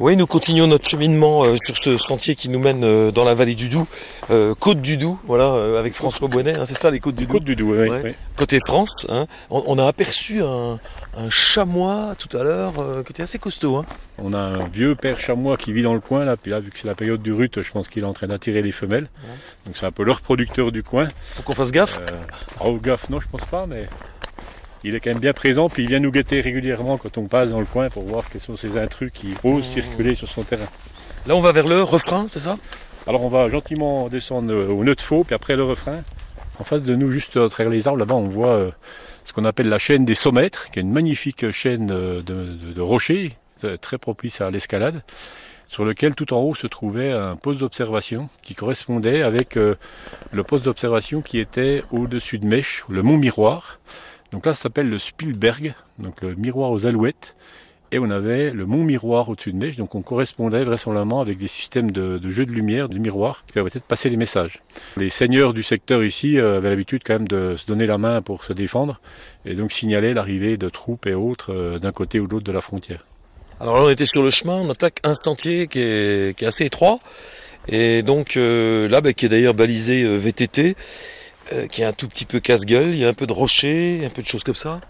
Oui, nous continuons notre cheminement euh, sur ce sentier qui nous mène euh, dans la vallée du Doubs, euh, côte du Doubs, voilà, avec François Bonnet, hein, c'est ça les côtes du Doubs? Côte du Doubs, oui. Ouais. oui. Côté France, hein. on, on a aperçu un, un chamois tout à l'heure qui était assez costaud. Hein. On a un vieux père chamois qui vit dans le coin, là, puis là, vu que c'est la période du rut, je pense qu'il est en train d'attirer les femelles. Donc c'est un peu leur producteur du coin. Faut qu'on fasse gaffe. Oh, gaffe, non, je pense pas, mais il est quand même bien présent, puis il vient nous guetter régulièrement quand on passe dans le coin pour voir quels sont ces intrus qui osent circuler sur son terrain. Là, on va vers le refrain, c'est ça? Alors on va gentiment descendre euh, au nœud de faux, puis après le refrain. En face de nous, juste à travers les arbres, là-bas, on voit euh, ce qu'on appelle la chaîne des sommètres, qui est une magnifique chaîne euh, de, de- de rochers, euh, très propice à l'escalade, sur lequel tout en haut se trouvait un poste d'observation qui correspondait avec euh, le poste d'observation qui était au-dessus de Mèche, le mont Miroir. Donc là, ça s'appelle le Spielberg, donc le miroir aux alouettes. Et on avait le mont miroir au-dessus de Mèche, donc on correspondait vraisemblablement avec des systèmes de, de jeux de lumière, de miroirs, qui permettaient de passer les messages. Les seigneurs du secteur ici euh, avaient l'habitude quand même de se donner la main pour se défendre, et donc signalaient l'arrivée de troupes et autres euh, d'un côté ou de l'autre de la frontière. Alors là, on était sur le chemin, on attaque un sentier qui est, assez étroit, et donc euh, là, bah, qui est d'ailleurs balisé VTT, euh, qui est un tout petit peu casse-gueule, il y a un peu de rochers, un peu de choses comme ça.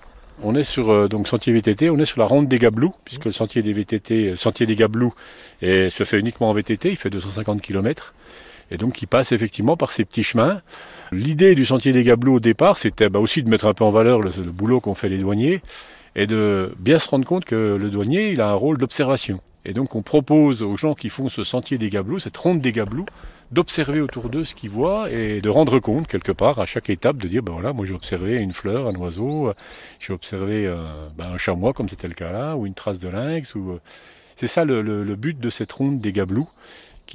On est sur euh, donc sentier VTT, on est sur la ronde des Gablous, puisque le sentier des VTT, euh, sentier des Gablous, et se fait uniquement en VTT, il fait 250 km. Et donc il passe effectivement par ces petits chemins. L'idée du sentier des Gablous au départ, c'était bah, aussi de mettre un peu en valeur le, le boulot qu'ont fait les douaniers et de bien se rendre compte que le douanier, il a un rôle d'observation. Et donc on propose aux gens qui font ce sentier des Gablous, cette ronde des Gablous, d'observer autour d'eux ce qu'ils voient et de rendre compte quelque part à chaque étape de dire ben voilà moi j'ai observé une fleur, un oiseau, j'ai observé euh, ben, un chamois comme c'était le cas là ou une trace de lynx ou euh, c'est ça le, le- le but de cette ronde des Gablous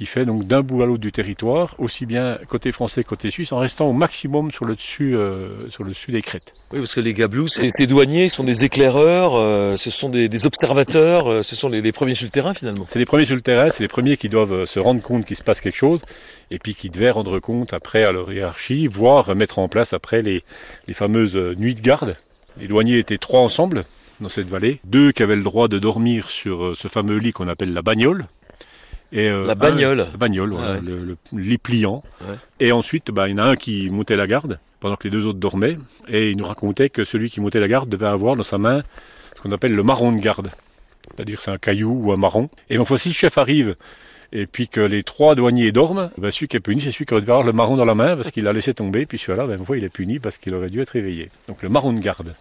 qui fait donc d'un bout à l'autre du territoire aussi bien côté français côté suisse en restant au maximum sur le dessus euh, sur le dessus des crêtes. Oui, parce que les gablous, ces, ces douaniers sont des éclaireurs, euh, ce sont des, des observateurs, euh, ce sont les, les premiers sur le terrain finalement. C'est les premiers sur le terrain, c'est les premiers qui doivent se rendre compte qu'il se passe quelque chose, et puis qui devaient rendre compte après à leur hiérarchie, voire mettre en place après les, les fameuses nuits de garde. Les douaniers étaient trois ensemble dans cette vallée, deux qui avaient le droit de dormir sur ce fameux lit qu'on appelle la bagnole. Et, euh, La un- bagnole. la bagnole, voilà, Ah ouais. le, le lit pliant. Ouais. Et ensuite, bah, il y en a un qui montait la garde pendant que les deux autres dormaient, et il nous racontait que celui qui montait la garde devait avoir dans sa main ce qu'on appelle le marron de garde. C'est-à-dire c'est un caillou ou un marron. Et une fois si le chef arrive et puis que les trois douaniers dorment, ben celui qui est puni, c'est celui qui devait avoir le marron dans la main parce qu'il l'a laissé tomber. Puis celui-là, ben, une fois, il est puni parce qu'il aurait dû être réveillé. Donc le marron de garde.